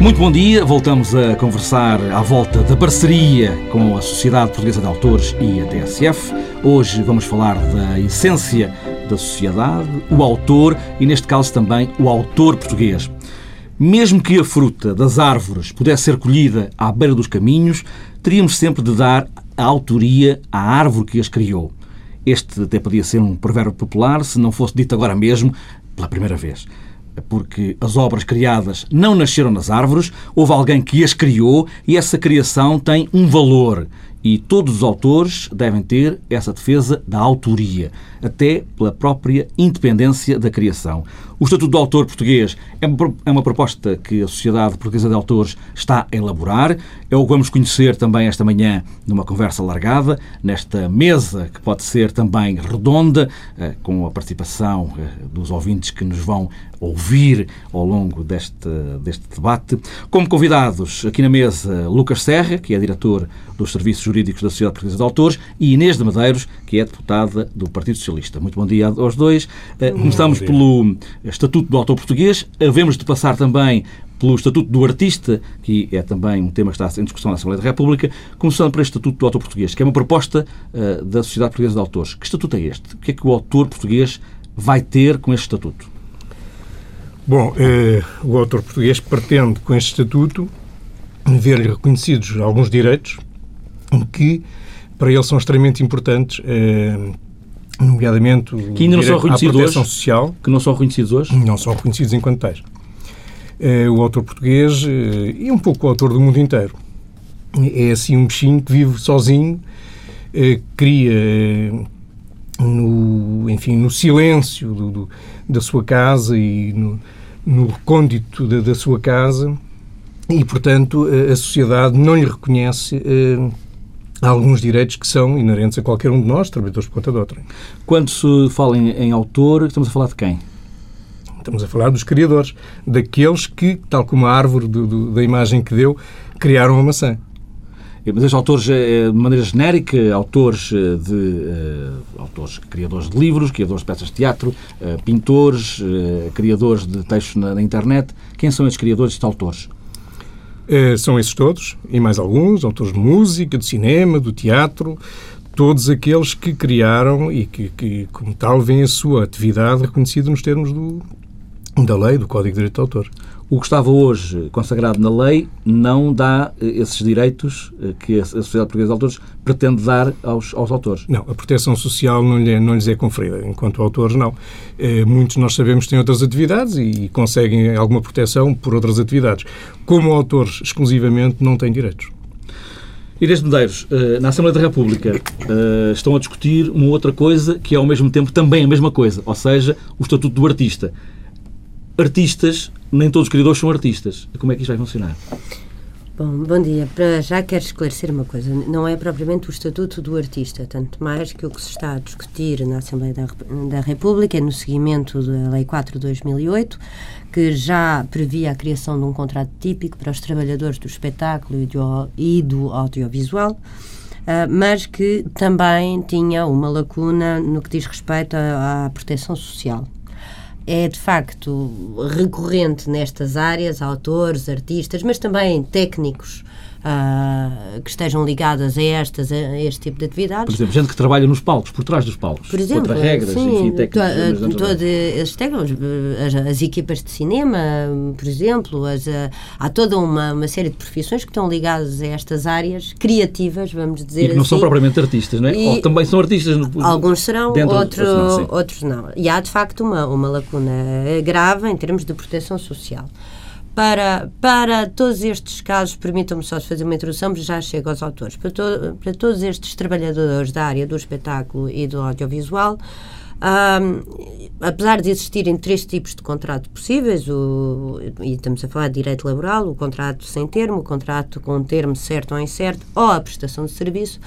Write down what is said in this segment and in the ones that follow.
Muito bom dia, voltamos a conversar à volta da parceria com a Sociedade Portuguesa de Autores e a TSF. Hoje vamos falar da essência da sociedade, o autor e, neste caso, também o autor português. Mesmo que a fruta das árvores pudesse ser colhida à beira dos caminhos, teríamos sempre de dar a autoria à árvore que as criou. Este até podia ser um provérbio popular se não fosse dito agora mesmo pela primeira vez porque as obras criadas não nasceram nas árvores, houve alguém que as criou e essa criação tem um valor. E todos os autores devem ter essa defesa da autoria, até pela própria independência da criação. O Estatuto do Autor Português é uma proposta que a Sociedade Portuguesa de Autores está a elaborar. É o que vamos conhecer também esta manhã numa conversa largada, nesta mesa que pode ser também redonda, eh, com a participação eh, dos ouvintes que nos vão ouvir ao longo deste, deste debate. Como convidados aqui na mesa, Lucas Serra, que é diretor dos Serviços Jurídicos da Sociedade Portuguesa de Autores, e Inês de Medeiros, que é deputada do Partido Socialista. Muito bom dia aos dois. Eh, começamos pelo Estatuto do Autor Português. Havemos de passar também pelo Estatuto do Artista, que é também um tema que está em discussão na Assembleia da República, começando este Estatuto do Autor Português, que é uma proposta uh, da Sociedade Portuguesa de Autores. Que estatuto é este? O que é que o autor português vai ter com este estatuto? Bom, eh, o autor português pretende, com este estatuto, ver reconhecidos alguns direitos que, para ele, são extremamente importantes, eh, nomeadamente que ainda não são reconhecidos hoje, social. Que não são reconhecidos hoje? Não são reconhecidos enquanto tais. Eh, o autor português eh, e um pouco o autor do mundo inteiro. É assim um bichinho que vive sozinho, cria no, enfim, no silêncio do, do, da sua casa e no, no recôndito da, da, sua casa e, portanto, a, a sociedade não lhe reconhece alguns direitos que são inerentes a qualquer um de nós, trabalhadores por conta de outrem. Quando se fala em, em autor, estamos a falar de quem? Estamos a falar dos criadores, daqueles que, tal como a árvore do, do, da imagem que deu, criaram a maçã. Mas estes autores, eh, de maneira genérica, autores eh, de uh, autores, criadores de livros, criadores de peças de teatro, pintores, criadores de textos na, na, internet, quem são estes criadores, estes autores? São esses todos, e mais alguns, autores de música, de cinema, do teatro, todos aqueles que criaram e que, que como tal, vêm a sua atividade reconhecida nos termos do, da lei, do Código de Direito de Autor. O que estava hoje consagrado na lei não dá eh, esses direitos eh, que a Sociedade Portuguesa de Autores pretende dar aos, aos autores. Não, a proteção social não, lhe, não lhes é conferida, enquanto autores não. Eh, muitos nós sabemos têm outras atividades e conseguem alguma proteção por outras atividades. Como autores exclusivamente não têm direitos. Inês Medeiros, na Assembleia da República estão a discutir uma outra coisa que é ao mesmo tempo também a mesma coisa, ou seja, o Estatuto do Artista artistas, nem todos os criadores são artistas. Como é que isto vai funcionar? Bom, bom dia. Para já quero esclarecer uma coisa. Não é propriamente o Estatuto do Artista, tanto mais que o que se está a discutir na Assembleia da, República é no seguimento da Lei 4 de 2008, que já previa a criação de um contrato típico para os trabalhadores do espetáculo e do audiovisual. Uh, mas que também tinha uma lacuna no que diz respeito à, à proteção social é de facto recorrente nestas áreas, autores, artistas, mas também técnicos uh, que estejam ligadas a, estas, a este tipo de atividades. Por exemplo, gente que trabalha nos palcos, por trás dos palcos. Por exemplo, contra regras, sim, enfim, técnicos. To, técnicos, as, as, equipas de cinema, por exemplo, as, há toda uma, uma série de profissões que estão ligadas a estas áreas criativas, vamos dizer e que não assim. são propriamente artistas, não é? E Ou também são artistas. No, alguns serão, outro, não, outros não. E há, de facto, uma, uma lacuna grave em termos de proteção social. Para, para todos estes casos, permitam-me só fazer uma introdução, porque já chego aos autores. Para, to, para todos estes trabalhadores da área do espetáculo e do audiovisual, um, apesar de existirem três tipos de contrato possíveis, o, e estamos a falar de direito laboral, o contrato sem termo, o contrato com termo certo ou incerto, ou a prestação de serviço,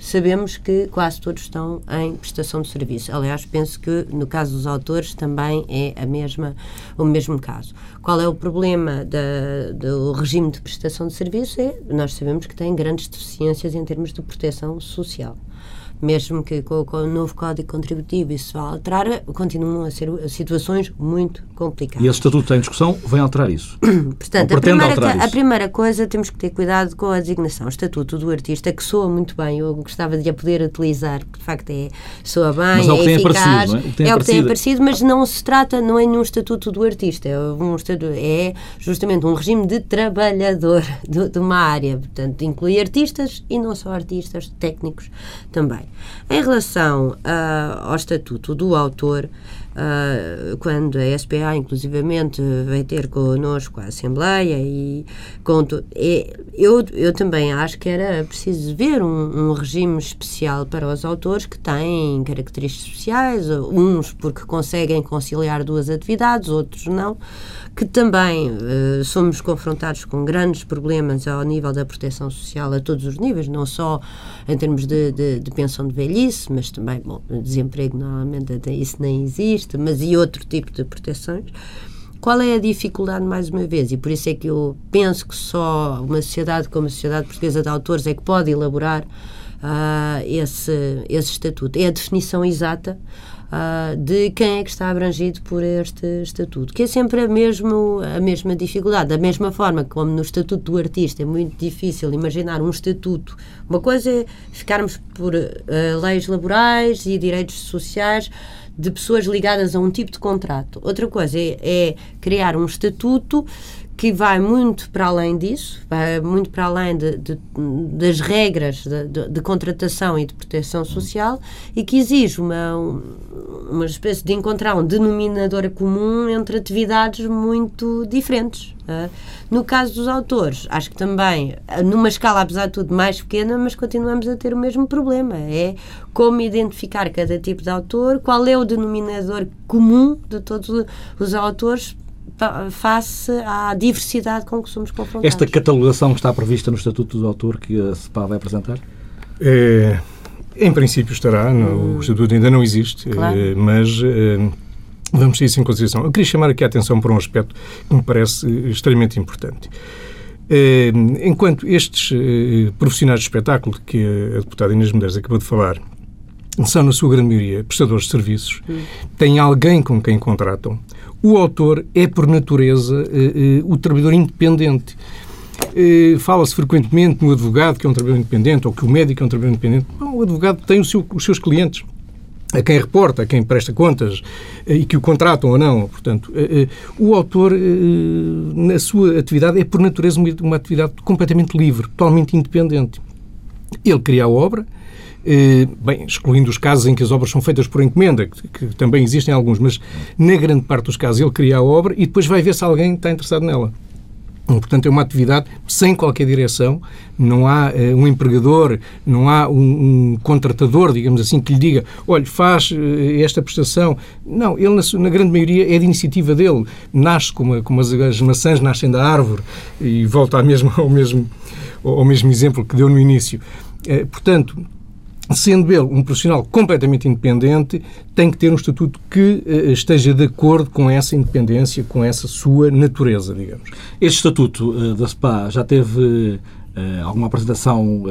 sabemos que quase todos estão em prestação de serviço. Aliás, penso que no caso dos autores também é a mesma, o mesmo caso. Qual é o problema da, do regime de prestação de serviço? É, nós sabemos que tem grandes deficiências em termos de proteção social. Mesmo que com, com, o novo Código Contributivo isso vá alterar, continuam a ser situações muito complicadas. E esse Estatuto tem discussão vem alterar isso? Portanto, a primeira, a primeira coisa, temos que ter cuidado com a designação Estatuto do Artista, que soa muito bem, eu gostava de a poder utilizar, porque de facto é, soa bem, mas é, é eficaz, é? O que é o que tem aparecido, mas não se trata, não é nenhum Estatuto do Artista, é, um estatuto, é justamente um regime de trabalhador de, de uma área, portanto, inclui artistas e não só artistas, técnicos também. Em relação uh, ao Estatuto do Autor, uh, quando a SPA, inclusivamente, vai ter connosco a Assembleia e conto, é, eu, eu também acho que era preciso ver um, um, regime especial para os autores que têm características especiais, uns porque conseguem conciliar duas atividades, outros não, que também uh, somos confrontados com grandes problemas ao nível da proteção social a todos os níveis, não só em termos de, de, de pensão de velhice, mas também, bom, desemprego normalmente isso nem existe, mas e outro tipo de proteções. Qual é a dificuldade, mais uma vez? E por isso é que eu penso que só uma sociedade como a Sociedade Portuguesa de Autores é que pode elaborar uh, esse, esse estatuto. É a definição exata uh, de quem é que está abrangido por este estatuto, que é sempre a, mesmo, a mesma dificuldade. Da mesma forma como no estatuto do artista é muito difícil imaginar um estatuto. Uma coisa é ficarmos por uh, leis laborais e direitos sociais de pessoas ligadas a um tipo de contrato. Outra coisa é, é criar um estatuto que vai muito para além disso, vai muito para além de, de, das regras de, de, contratação e de proteção social e que exige uma, uma espécie de encontrar um denominador comum entre atividades muito diferentes. É? No caso dos autores, acho que também, numa escala, apesar de tudo, mais pequena, mas continuamos a ter o mesmo problema. É como identificar cada tipo de autor, qual é o denominador comum de todos os autores face à diversidade com que somos confrontados. Esta catalogação está prevista no Estatuto do Autor que a CEPA vai apresentar? É, em princípio estará, hum. o Estatuto ainda não existe, claro. é, mas é, vamos ter isso em consideração. Eu queria chamar aqui a atenção para um aspecto que me parece extremamente importante. É, enquanto estes é, profissionais de espetáculo que a deputada Inês Medeiros acabou de falar são, na sua grande maioria, prestadores de serviços, hum. têm alguém com quem contratam, o autor é, por natureza, eh, eh, o trabalhador independente. Eh, fala-se frequentemente no advogado que é um trabalhador independente ou que o médico é um trabalhador independente. Não, o advogado tem seu, os seus clientes a quem reporta, a quem presta contas e que o contratam ou não. Portanto, o autor, na sua atividade, é por natureza uma atividade completamente livre, totalmente independente. Ele cria a obra, bem, excluindo os casos em que as obras são feitas por encomenda, que, que, também existem alguns, mas na grande parte dos casos ele cria a obra e depois vai ver se alguém está interessado nela. Portanto, é uma atividade sem qualquer direção, não há uh, um empregador, não há um, um, contratador, digamos assim, que lhe diga, olha, faz uh, esta prestação. Não, ele, na, na, grande maioria, é de iniciativa dele. Nasce como, como as, as, maçãs nascem da árvore e volta ao mesmo, ao mesmo, ao mesmo exemplo que deu no início. Uh, portanto, sendo ele um profissional completamente independente, tem que ter um estatuto que uh, esteja de acordo com essa independência, com essa sua natureza, digamos. Este estatuto uh, da SPA já teve uh, alguma apresentação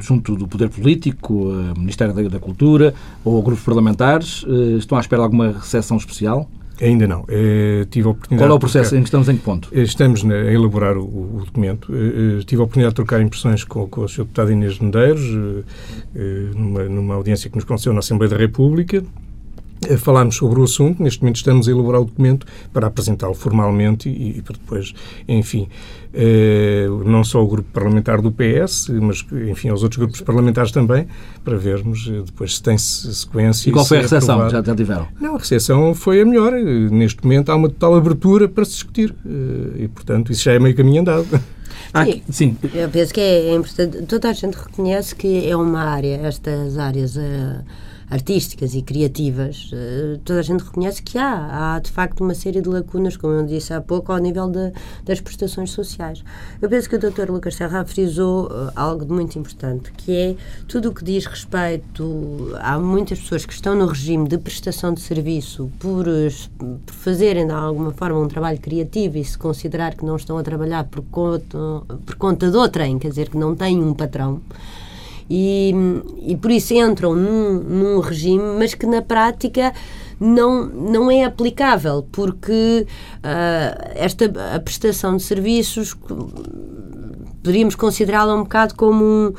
junto do Poder Político, Ministério da, da, Cultura ou grupos parlamentares? estão à espera de alguma recepção especial? Ainda não. Eh, tive a oportunidade Qual é o processo? Em que estamos em que ponto? Eh, estamos a elaborar o, o documento. Eh, tive a oportunidade de trocar impressões com, com o Sr. Deputado Inês Medeiros, numa, numa audiência que nos concedeu na Assembleia da República. Falámos sobre o assunto, neste momento estamos a elaborar o documento para apresentá-lo formalmente e, e para depois, enfim, eh, não só o grupo parlamentar do PS, mas, enfim, aos outros grupos parlamentares também, para vermos eh, depois se tem sequência. E qual foi a é recepção? Já, já tiveram? Não, a recepção foi a melhor. Neste momento há uma total abertura para se discutir eh, e, portanto, isso já é meio caminho andado. Ah, sim, sim. Eu penso que é importante. Toda a gente reconhece que é uma área, estas áreas. Uh, artísticas e criativas, eh, toda a gente reconhece que há, há de facto uma série de lacunas, como eu disse há pouco, ao nível de, das prestações sociais. Eu penso que o Dr. Lucas Serra frisou uh, algo de muito importante, que é tudo o que diz respeito. Há muitas pessoas que estão no regime de prestação de serviço por, por fazerem de alguma forma um trabalho criativo e se considerar que não estão a trabalhar por conta, por conta de outrem, quer dizer, que não têm um patrão e, e por isso entram num, num regime, mas que na prática não, não é aplicável, porque uh, esta a prestação de serviços poderíamos considerá-la um bocado como um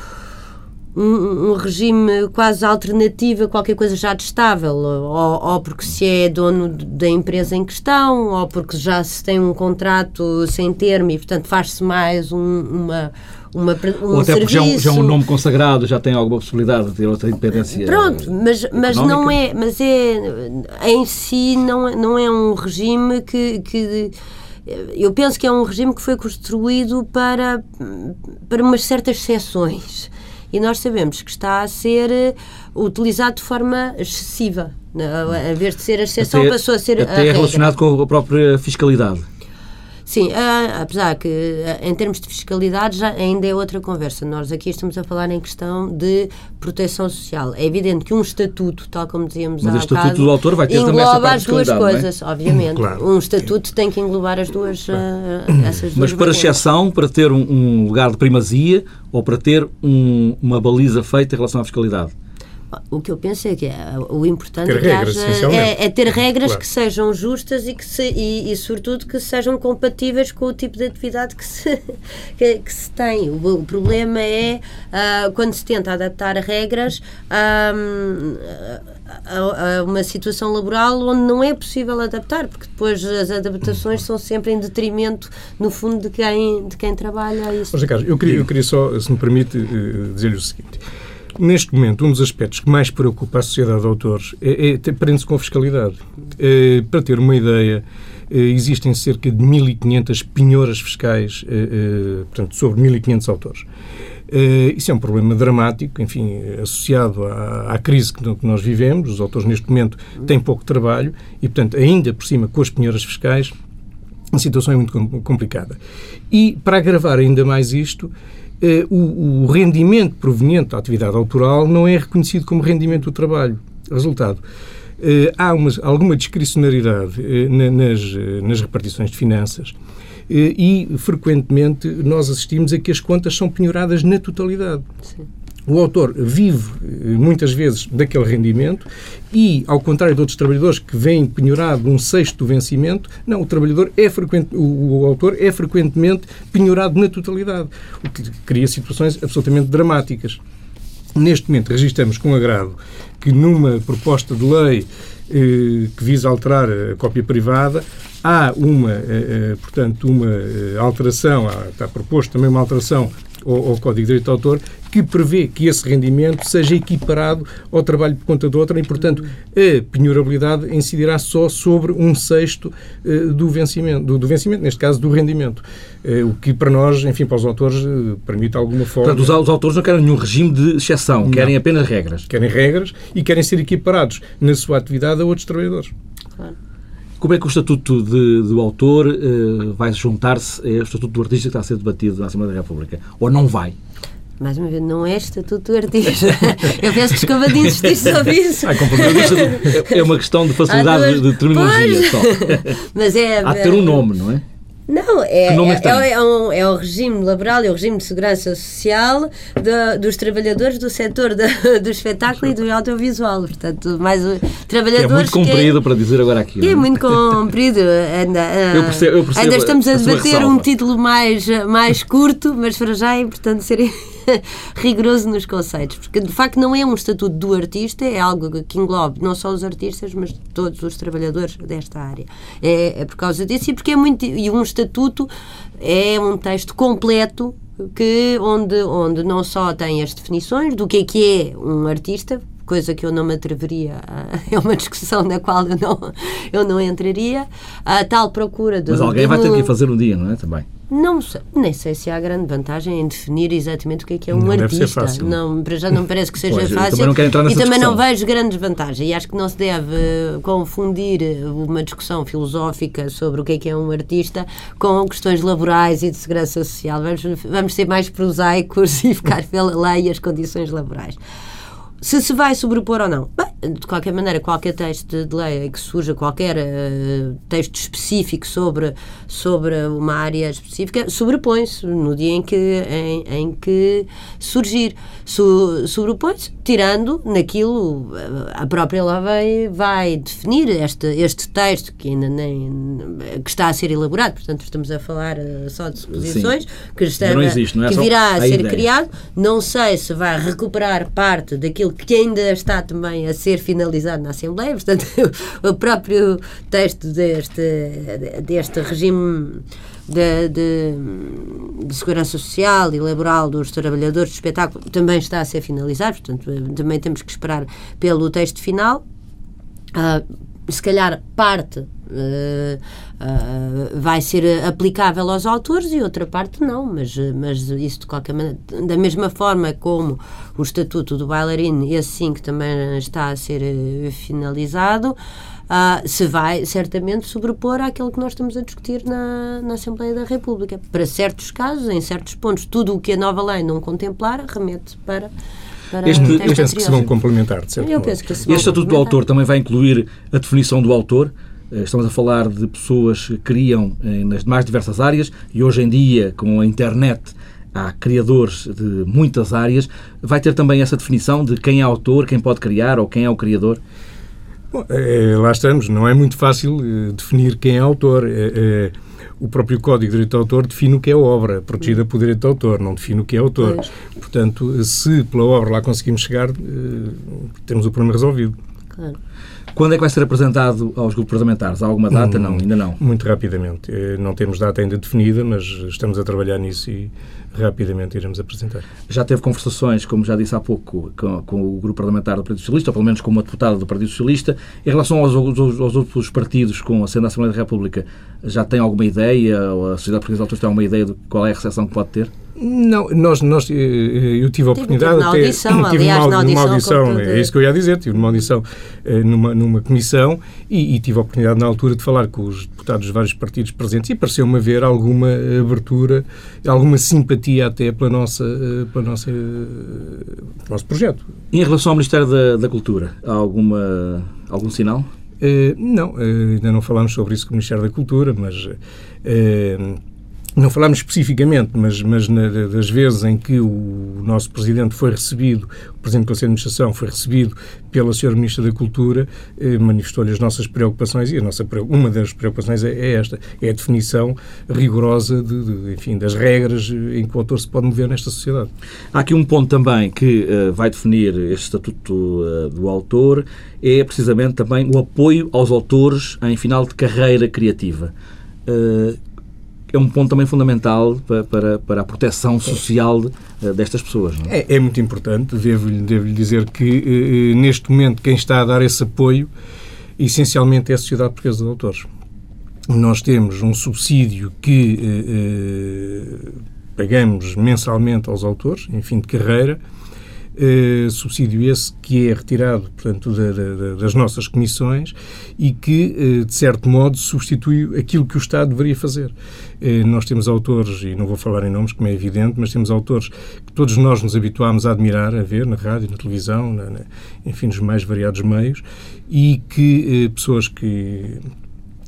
um, um, regime quase alternativo a qualquer coisa já testável, ou, ou, porque se é dono da empresa em questão, ou porque já se tem um contrato sem termo e, portanto, faz-se mais um, uma. Uma, um ou até serviço. porque já, um, já é um nome consagrado, já tem alguma possibilidade de ter outra independência. Pronto, mas, mas não é, mas é em si não, é, não é um regime que, que eu penso que é um regime que foi construído para, para umas certas exceções e nós sabemos que está a ser eh, utilizado de forma excessiva. Em vez de ser a exceção, até, passou a ser até a é relacionado com a própria fiscalidade. Sim, apesar que em termos de fiscalidade já ainda é outra conversa. Nós aqui estamos a falar em questão de proteção social. É evidente que um estatuto, tal como dizíamos Mas há o estatuto bocado, do autor vai ter engloba as duas é? coisas, é? obviamente. Claro. Um estatuto tem que englobar as duas, uh, essas duas Mas para exceção, para ter um, um, lugar de primazia ou para ter um, uma baliza feita em relação à fiscalidade? O que eu penso é que é, o importante ter é, que regras, haja, é, é, ter regras claro. que sejam justas e que se, e, e, sobretudo que sejam compatíveis com o tipo de atividade que se, que, que se tem. O, o, problema é uh, quando se tenta adaptar regras a, a, a, uma situação laboral onde não é possível adaptar, porque depois as adaptações são sempre em detrimento, no fundo, de quem, de quem trabalha isso. Mas, Carlos, eu queria, eu queria só, se me permite, uh, dizer-lhe o seguinte. Neste momento, um dos aspectos que mais preocupa a sociedade de autores é, é prende-se com a fiscalidade. É, para ter uma ideia, é, existem cerca de 1.500 penhoras fiscais é, portanto, sobre 1.500 autores. Isso é um problema dramático, enfim, associado à, à crise que, nós vivemos. Os autores, neste momento, têm pouco trabalho e, portanto, ainda por cima com as penhoras fiscais, a situação é muito complicada. E, para agravar ainda mais isto, eh, o, o, rendimento proveniente da atividade autoral não é reconhecido como rendimento do trabalho. Resultado, eh, há uma, alguma discricionariedade eh, nas, nas repartições de finanças e, frequentemente, nós assistimos a que as contas são penhoradas na totalidade. Sim. O autor vive muitas vezes daquele rendimento e, ao contrário de outros trabalhadores que vêm penhorado um sexto do vencimento, não, o trabalhador é frequente, o, autor é frequentemente penhorado na totalidade, o que cria situações absolutamente dramáticas. Neste momento, registramos com agrado que numa proposta de lei eh, que visa alterar a cópia privada, há uma, eh, eh portanto, uma eh, alteração, está proposto também uma alteração ao, ao Código de Direito de Autor que prevê que esse rendimento seja equiparado ao trabalho por conta de outra e, portanto, a penhorabilidade incidirá só sobre um sexto uh, do vencimento, do, do, vencimento, neste caso do rendimento. Uh, o que para nós, enfim, para os autores, uh, permite alguma forma. Portanto, os, os, autores não querem nenhum regime de exceção, não. querem apenas regras. Querem regras e querem ser equiparados na sua atividade a outros trabalhadores. Claro. Como é que o Estatuto de, do Autor uh, vai juntar-se ao Estatuto do Artista que está a ser debatido na Assembleia da República? Ou não vai? mais uma vez, não é estatuto do artista. Eu peço desculpa de insistir sobre isso. Ah, é uma questão de facilidade duas... de terminologia só. Mas é, Há de ter um nome, não é? Não, é, é, é, é, um, é o regime laboral, é o regime de segurança social de, dos trabalhadores do setor de, do espetáculo e do audiovisual. Portanto, mais trabalhadores. Que é muito comprido é, para dizer agora aquilo. É muito comprido. Ainda, eu percebo, eu percebo ainda estamos a, a debater um título mais, mais curto, mas para já é importante ser rigoroso nos conceitos, porque de facto não é um estatuto do artista, é algo que englobe não só os artistas, mas todos os trabalhadores desta área. É, é por causa disso e porque é muito. E um estatuto é um texto completo que onde, onde não só tem as definições do que é que é um artista, coisa que eu não me atreveria a, é uma discussão na qual eu não, eu não entraria, a tal procura de... Mas alguém vai ter que fazer um dia, não é? Também. Não sei, nem sei se há grande vantagem em definir exatamente o que é que é um não artista. Deve ser fácil. Não, para já não parece que seja pois, fácil. Também não quero entrar nessa e também discussão. não vejo grandes vantagens. E acho que não se deve confundir uma discussão filosófica sobre o que é que é um artista com questões laborais e de segurança social. Vamos, vamos ser mais prosaicos e ficar pela lei e as condições laborais. se se vai sobrepor ou não? Bem, de qualquer maneira, qualquer texto de lei que surja, qualquer uh, texto específico sobre, sobre uma área específica, sobrepõe-se no dia em que, em, em que surgir. Su, sobrepõe-se, tirando naquilo, eh, a própria lei vai, vai definir este, este texto que ainda nem que está a ser elaborado, portanto estamos a falar uh, só de suposições, Sim. que, está, não existe, não é que virá a, a ser ideia. criado. Não sei se vai recuperar parte daquilo que ainda está também a ser finalizado na Assembleia, portanto, o próprio texto deste, deste regime de, de, de, segurança social e laboral dos trabalhadores do espetáculo também está a ser finalizado, portanto, também temos que esperar pelo texto final. Uh, se calhar parte Uh, uh, vai ser aplicável aos autores e outra parte não, mas, mas isso de qualquer maneira, da mesma forma como o Estatuto do Bailarino, esse sim que também está a ser uh, finalizado, se vai certamente sobrepor àquilo que nós estamos a discutir na, na Assembleia da República. Para certos casos, em certos pontos, tudo o que a nova lei não contemplar remete para este, este penso que se vão complementar, de certo Eu penso que se Este Estatuto do Autor também vai incluir a definição do autor? Eh, estamos a falar de pessoas que criam eh, nas mais diversas áreas e hoje em dia, com a internet, há criadores de muitas áreas. Vai ter também essa definição de quem é autor, quem pode criar ou quem é o criador? Bom, é, lá estamos. Não é muito fácil definir quem é autor. É, é, o próprio Código de Direito de Autor define o que é obra, protegida por direito de autor, não define o que é autor. Pois. Portanto, se pela obra lá conseguimos chegar, temos o problema resolvido. Claro. Quando é que vai ser apresentado aos grupos parlamentares? Há alguma data? Hum, não, ainda não. Muito rapidamente. Eh, não temos data ainda definida, mas estamos a trabalhar nisso e rapidamente iremos apresentar. Já teve conversações, como já disse há pouco, com, com o grupo parlamentar do Partido Socialista, ou pelo menos com uma deputada do Partido Socialista. Em relação aos, aos, aos outros partidos com a sede da Assembleia da República, já tem alguma ideia, ou a Sociedade Portuguesa de Autores tem alguma ideia de qual é a recepção que pode ter? Não, nós, nós, eh, eu tive a oportunidade tive, tive audição, tive aliás, uma, audição, numa audição, é isso que eu ia dizer, tive uma audição eh, numa, numa comissão e, e, tive a oportunidade na altura de falar com os deputados dos vários partidos presentes e pareceu-me haver alguma abertura, alguma simpatia até pela nossa, eh, pela nossa, pelo nosso projeto. E em relação ao Ministério da, da Cultura, há alguma, algum sinal? Uh, não, uh, ainda não falámos sobre isso com o Ministério da Cultura, mas uh, não falámos especificamente, mas, mas na, das vezes em que o nosso Presidente foi recebido, o Presidente do Conselho de Administração foi recebido pela Sra. Ministra da Cultura, eh, manifestou-lhe as nossas preocupações e a nossa, uma das preocupações é, é esta, é a definição rigorosa de, de, enfim, das regras em que o autor se pode mover nesta sociedade. Há aqui um ponto também que uh, vai definir este Estatuto uh, do Autor, é precisamente também o apoio aos autores em final de carreira criativa. Uh, é um ponto também fundamental para, para, para a proteção social de, eh, destas pessoas. É? É, é? muito importante. Devo-lhe devo dizer que, eh, neste momento, quem está a dar esse apoio, essencialmente, é a Sociedade Portuguesa de Autores. Nós temos um subsídio que eh, eh pagamos mensalmente aos autores, em fim de carreira, eh, subsídio esse que é retirado, portanto, da, da, das nossas comissões e que, eh, de certo modo, substitui aquilo que o Estado deveria fazer. Eh, nós temos autores, e não vou falar em nomes, como é evidente, mas temos autores que todos nós nos habituámos a admirar, a ver na rádio, na televisão, na, na, enfim, nos mais variados meios, e que pessoas que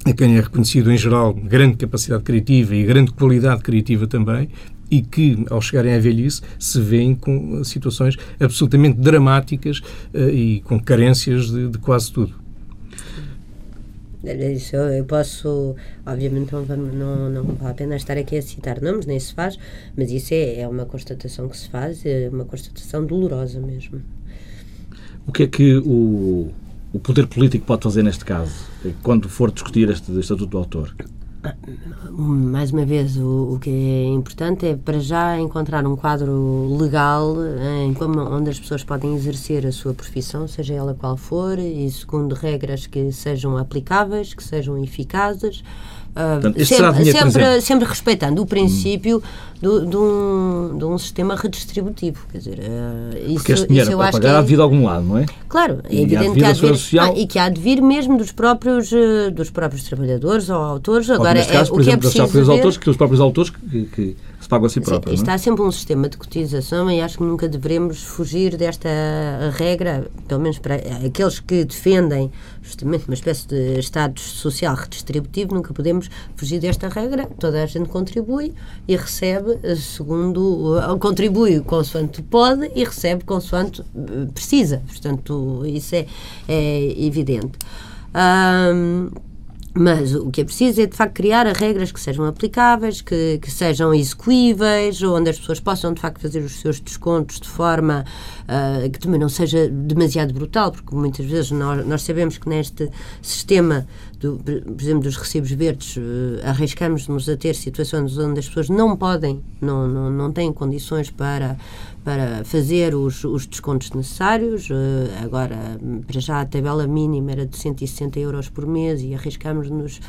a quem é reconhecido em geral grande capacidade criativa e grande qualidade criativa também, e que, ao chegarem à velhice, se veem com situações absolutamente dramáticas uh, e com carências de, de quase tudo. Isso eu posso, obviamente não, não, não vale a pena estar aqui a citar nomes, nem se faz, mas isso é, é uma constatação que se faz, é uma constatação dolorosa mesmo. O que é que o, o poder político pode fazer neste caso, quando for discutir este Estatuto do Autor? Mais uma vez, o, o, que é importante é para já encontrar um quadro legal em como, onde as pessoas podem exercer a sua profissão, seja ela qual for, e segundo regras que sejam aplicáveis, que sejam eficazes, Portanto, sempre, sempre, sempre, respeitando o princípio do, de, um, de um sistema redistributivo. Quer dizer, uh, isso, Porque este dinheiro acho pagar que é, há de vir de algum lado, não é? Claro, é evidente que há de vir, social... ah, e que há de vir mesmo dos próprios, uh, dos próprios trabalhadores ou autores. Agora, caso, é, o que é preciso ver... autores, que os próprios autores que, que, pagam a si próprios. Sim, está sempre um sistema de cotização e acho que nunca devemos fugir desta regra, pelo menos para aqueles que defendem justamente uma espécie de Estado social redistributivo, nunca podemos fugir desta regra. Toda a gente contribui e recebe segundo. contribui consoante pode e recebe consoante eh, precisa. Portanto, isso é, é evidente. Um, mas o que é preciso é, de facto, criar regras que sejam aplicáveis, que, que sejam execuíveis, onde as pessoas possam, de facto, fazer os seus descontos de forma uh, que também não seja demasiado brutal, porque muitas vezes nós, nós sabemos que neste sistema, do, por exemplo, dos recibos verdes, uh, arriscamos-nos a ter situações onde as pessoas não podem, não, não, não têm condições para para fazer os, os descontos necessários. Uh, agora, para já, a tabela mínima era de 160 euros por mês e arriscamos-nos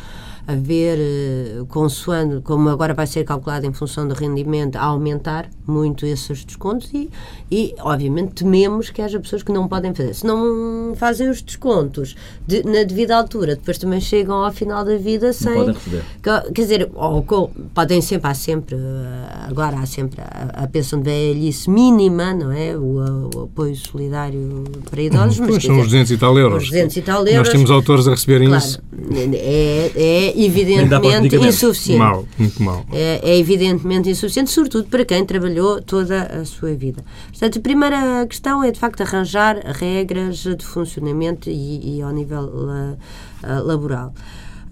a ver, uh, consoante, como agora vai ser calculado em função do rendimento, a aumentar muito esses descontos e, e, obviamente, tememos que haja pessoas que não podem fazer. Se não fazem os descontos de, na devida altura, depois também chegam ao final da vida sem. Não podem receber. Quer dizer, ou, ou, podem sempre, há sempre, agora há sempre a, a pensão de velhice mínima, não é? O, o apoio solidário para idosos. Hum, mas, são os 200 e tal euros. Os 200 e tal euros. Nós temos autores a receberem claro, isso. É, é evidentemente insuficiente. Mal, muito mal. É, é, evidentemente insuficiente, sobretudo para quem trabalhou toda a sua vida. Portanto, a primeira questão é, de facto, arranjar regras de funcionamento e, e ao nível uh, laboral.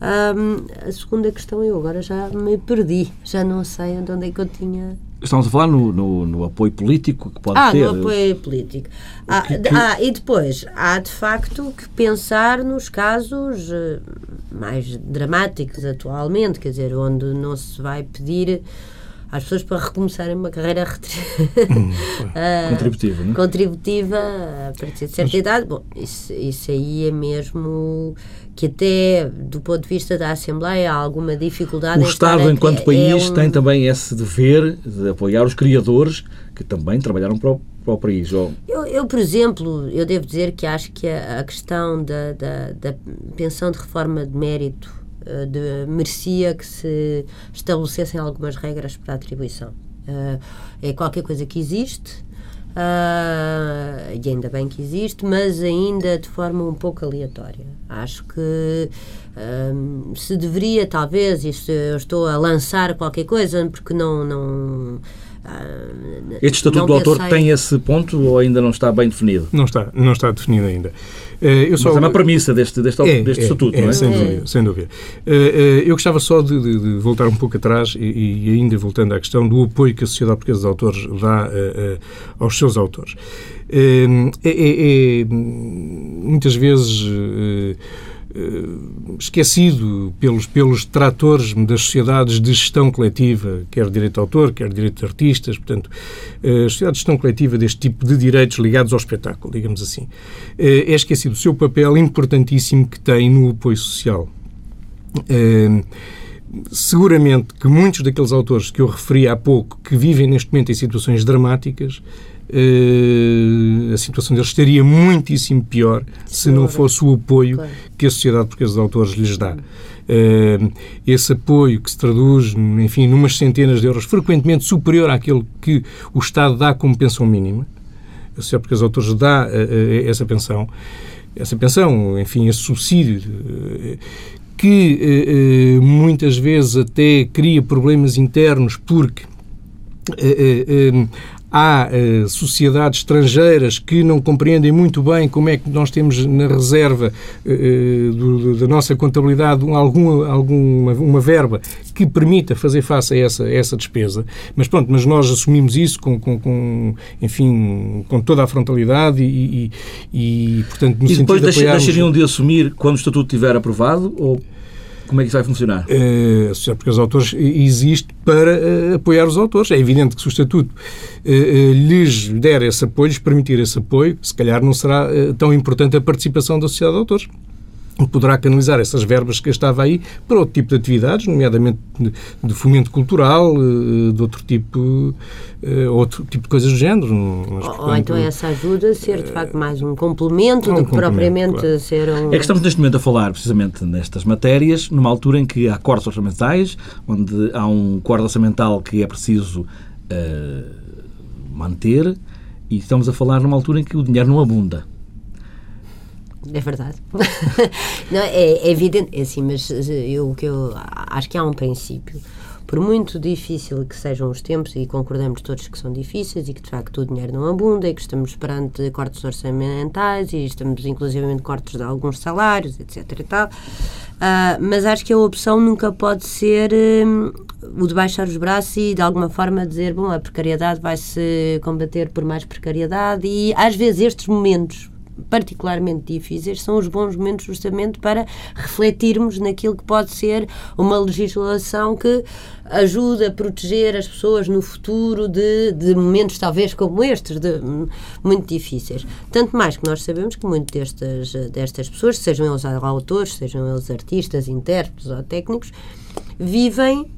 Um, a segunda questão, eu agora já me perdi, já não sei onde é que eu tinha Estamos a falar no, no, no, apoio político que pode ah, ter. Ah, no apoio político. Ah, que, que... ah, e depois, há de facto que pensar nos casos uh, mais dramáticos atualmente, quer dizer, onde não se vai pedir às pessoas para recomeçarem uma carreira hum, uh, contributiva, né? contributiva a partir de certa Mas... idade. Bom, isso, isso aí é mesmo que até do ponto de vista da Assembleia há alguma dificuldade o Estado enquanto é, país é um... tem também esse dever de apoiar os criadores que também trabalharam para o, para o país ou... eu, eu, por exemplo eu devo dizer que acho que a, a questão da, da, da, pensão de reforma de mérito uh, de, merecia que se estabelecessem algumas regras para a atribuição. Uh, é qualquer coisa que existe Uh, e ainda bem que existe, mas ainda de forma um pouco aleatória. Acho que uh, se deveria, talvez, isto eu estou a lançar qualquer coisa, porque não. não este Estatuto do Autor tem esse ponto ou ainda não está bem definido? Não está, não está definido ainda. Eh, eu só, Mas é uma premissa deste, deste, é, deste é, estatuto, é, não é? Sem dúvida. Sem dúvida. Eh, eh, eu gostava só de, de, de, voltar um pouco atrás e, e, ainda voltando à questão do apoio que a Sociedade Portuguesa de Autores dá aos seus autores. É, é, é muitas vezes esquecido pelos, pelos detratores das sociedades de gestão coletiva, quer direito de autor, quer direito de artistas, portanto, a sociedade de gestão coletiva deste tipo de direitos ligados ao espetáculo, digamos assim, uh, é esquecido o seu papel importantíssimo que tem no apoio social. seguramente que muitos daqueles autores que eu referi há pouco, que vivem neste momento em situações dramáticas, a situação deles estaria muitíssimo pior se não fosse o apoio que a Sociedade Portuguesa de Autores lhes dá. Uh, esse apoio que se traduz, enfim, numas centenas de euros, frequentemente superior àquele que o Estado dá como pensão mínima. A Sociedade Portuguesa de Autores dá uh, essa pensão, essa pensão, enfim, esse subsídio que muitas vezes até cria problemas internos porque há uh, sociedades estrangeiras que não compreendem muito bem como é que nós temos na reserva uh, do, da nossa contabilidade algum, alguma uma verba que permita fazer face a essa, a essa despesa. Mas pronto, mas nós assumimos isso com, com, com enfim, com toda a frontalidade e, e, e portanto, no e depois sentido de apoiarmos... deixariam de assumir quando o Estatuto estiver aprovado ou como é que isso vai funcionar? A Sociedade os Autores existe para uh, apoiar os autores. É evidente que se o Estatuto uh, lhes der esse apoio, lhes permitir esse apoio, se calhar não será tão importante a participação da Sociedade de Autores. Poderá canalizar essas verbas que estava aí para outro tipo de atividades, nomeadamente de, fomento cultural, eh, de outro tipo, eh, outro tipo de coisas do género. Mas, portanto, ou, então essa ajuda ser de facto mais um complemento um do que propriamente claro. ser um. É que estamos neste momento a falar precisamente nestas matérias, numa altura em que há cortes orçamentais, onde há um corte orçamental que é preciso uh, manter, e estamos a falar numa altura em que o dinheiro não abunda. É verdade. não, é, é, evidente, é assim, mas eu, que eu acho que há um princípio. Por muito difícil que sejam os tempos, e concordamos todos que são difíceis e que de facto o dinheiro não abunda e que estamos perante cortes orçamentais e estamos inclusivamente cortes de alguns salários, etc. e tal, uh, mas acho que a opção nunca pode ser um, o de baixar os braços e de alguma forma dizer, bom, a precariedade vai-se combater por mais precariedade e às vezes estes momentos particularmente difíceis são os bons momentos justamente para refletirmos naquilo que pode ser uma legislação que ajuda a proteger as pessoas no futuro de, de momentos talvez como estes, de, muito difíceis. Tanto mais que nós sabemos que muitas destas, destas pessoas, sejam eles autores, sejam eles artistas, intérpretes ou técnicos, vivem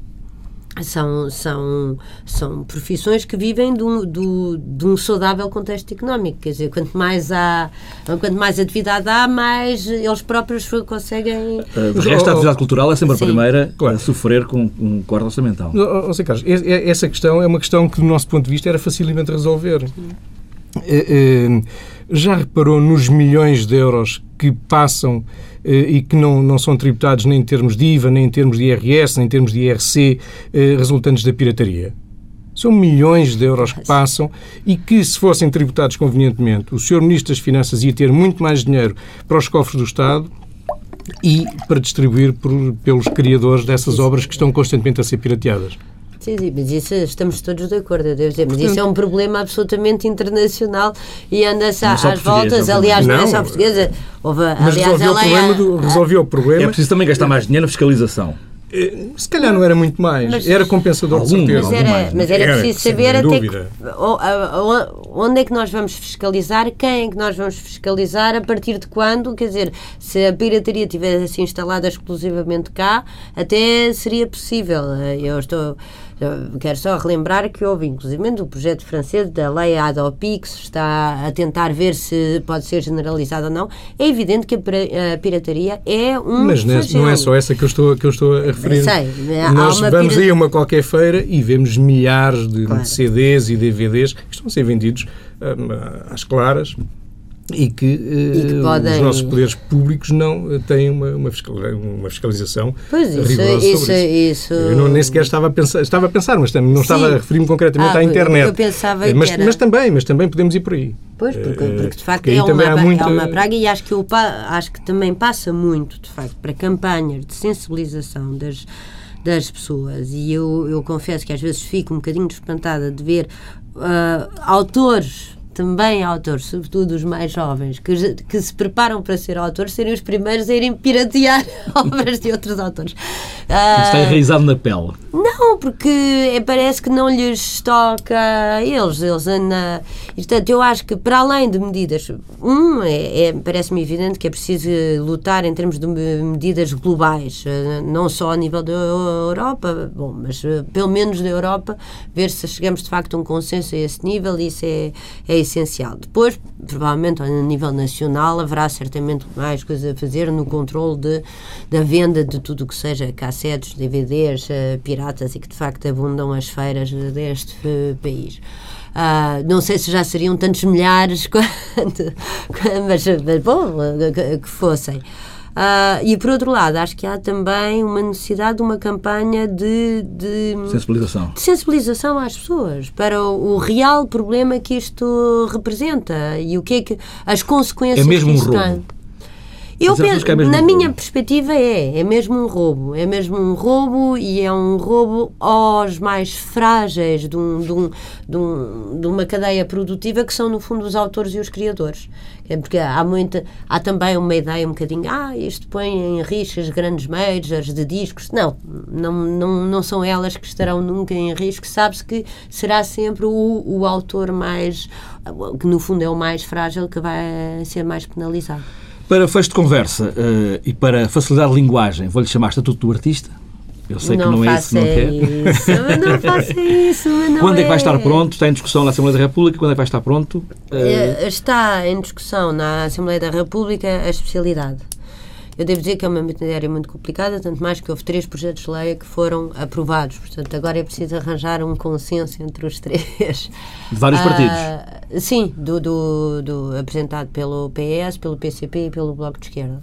são, são, são profissões que vivem de um, de, de um saudável contexto económico. Quer dizer, quanto mais, há, quanto mais atividade há, mais eles próprios conseguem. Uh, de resto, a atividade cultural é sempre Sim. a primeira claro. a sofrer com um quarto orçamental. Oh, oh, Carlos, essa questão é uma questão que, do nosso ponto de vista, era facilmente resolver. Eh, eh, já reparou nos milhões de euros que passam eh, e que não, não são tributados nem em termos de IVA, nem em termos de IRS, nem em termos de IRC, resultantes da pirataria? São milhões de euros que passam e que, se fossem tributados convenientemente, o Sr. Ministro das Finanças ia ter muito mais dinheiro para os cofres do Estado e para distribuir por, pelos criadores dessas obras que estão constantemente a ser pirateadas. Sim, sim, mas isso estamos todos de acordo, eu devo dizer. Mas isso é um problema absolutamente internacional e anda-se às voltas. Aliás, não, não é só portuguesa. Houve, mas aliás, resolveu, o problema é... do, resolveu o problema. É preciso também gastar mais dinheiro na fiscalização. Eh, se calhar não era muito mais, mas, era compensador algum, de certeza. Mas era, mas era preciso saber até que, onde é que nós vamos fiscalizar, quem é que nós vamos fiscalizar, a partir de quando, quer dizer, se a pirataria tivesse instalada exclusivamente cá, até seria possível. Eu estou Quero só relembrar que houve, inclusive, o projeto francês da lei ADOPI, que se está a tentar ver se pode ser generalizado ou não. É evidente que a pirataria é um. Mas não é só essa que eu estou, que eu estou a referir. Sei, Nós vamos aí a uma qualquer feira e vemos milhares de, claro. de CDs e DVDs que estão a ser vendidos um, às claras e que, e que podem... os nossos poderes públicos não têm uma, uma, fiscalização pois isso, rigorosa isso, sobre isso. isso. Eu não, nem sequer estava a pensar, estava a pensar mas não Sim. estava a referir-me concretamente ah, à internet. Eu pensava mas, era... mas também, mas também podemos ir por aí. Pois, porque, eh, porque de facto porque é, uma, muita... é uma praga e acho que, o, acho que também passa muito, de facto, para campanhas de sensibilização das das pessoas e eu, eu confesso que às vezes fico um bocadinho espantada de ver uh, autores também autores, sobretudo os mais jovens, que, que se preparam para ser autores, serem os primeiros a irem piratear obras de outros autores. Uh, está enraizado na pele. Não, porque é, parece que não lhes toca a eles. eles na, portanto, eu acho que, para além de medidas, um, é, é parece-me evidente que é preciso lutar em termos de medidas globais, ah, não só a nível da Europa, bom, mas ah, pelo menos da Europa, ver se chegamos de facto a um consenso a esse nível, isso é, é essencial. Depois, provavelmente, a nível nacional, haverá certamente mais coisas a fazer no controle de, da venda de tudo o que seja cassetes, DVDs, eh, piratas e que de facto abundam as feiras deste uh, país. Uh, não sei se já seriam tantos milhares quanto, mas, mas bom, que fossem. Uh, e por outro lado, acho que há também uma necessidade de uma campanha de, de sensibilização. De sensibilização às pessoas para o, o, real problema que isto representa e o que é que as consequências é mesmo que um roubo. tem. Eu penso, é na minha perspectiva é, é mesmo um roubo, é mesmo um roubo e é um roubo aos mais frágeis de, um, de, um, de, um, de uma cadeia produtiva que são no fundo os autores e os criadores. É porque há muita, há também uma ideia um bocadinho, ah, isto põe em risco as grandes majors de discos. Não, não, não, não são elas que estarão nunca em risco. Sabe-se que será sempre o, o autor mais, que no fundo é o mais frágil, que vai ser mais penalizado. Para fecho de conversa uh, e para facilitar a linguagem, vou-lhe chamar Estatuto do Artista. Eu sei não que não é isso que não quer. Isso, não faça isso. Não quando é que vai é. estar pronto? Está em discussão na Assembleia da República? Quando é que vai estar pronto? Uh... Está em discussão na Assembleia da República a especialidade. Eu devo dizer que é uma matéria muito complicada, tanto mais que houve três projetos de lei que foram aprovados. Portanto, agora é preciso arranjar um consenso entre os três. De vários uh, partidos? Sim, do, do, do, apresentado pelo PS, pelo PCP e pelo Bloco de Esquerda.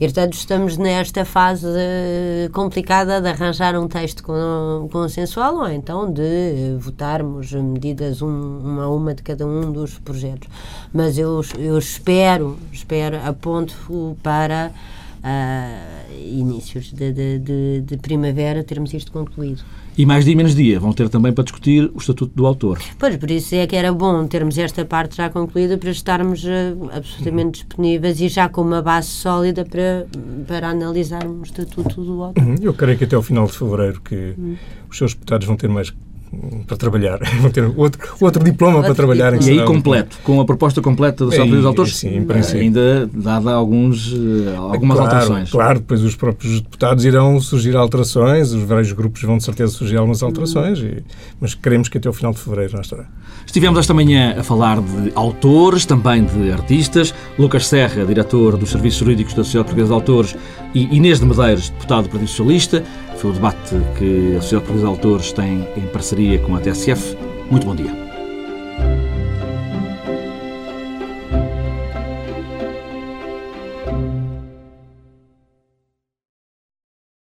E, portanto, estamos nesta fase complicada de arranjar um texto consensual ou então de votarmos medidas um, uma a uma de cada um dos projetos. Mas eu, eu espero, espero, aponto para uh, inícios de, de, de, de, primavera termos isto concluído. E mais dia menos dia vão ter também para discutir o Estatuto do Autor. Pois, por isso é que era bom termos esta parte já concluída para estarmos uh, absolutamente disponíveis e já com uma base sólida para, para analisarmos o Estatuto do Autor. Uhum. Eu creio que até ao final de fevereiro que uhum. os seus deputados vão ter mais para trabalhar. Vão ter outro, outro diploma para trabalhar. E aí completo, com a proposta completa do Associação dos Autores, sim, em princípio. ainda dada alguns, eh, algumas claro, alterações. Claro, depois os próprios deputados irão surgir alterações, os vários grupos vão de certeza surgir algumas alterações, e, mas queremos que até o final de fevereiro não estará. Estivemos esta manhã a falar de autores, também de artistas. Lucas Serra, diretor dos Serviços Jurídicos da Sociedade Portuguesa de Autores, e Inês de Medeiros, deputado do Partido Socialista. Foi o debate que a Sociedade Portuguesa de Autores tem em parceria com a TSF. Muito bom dia.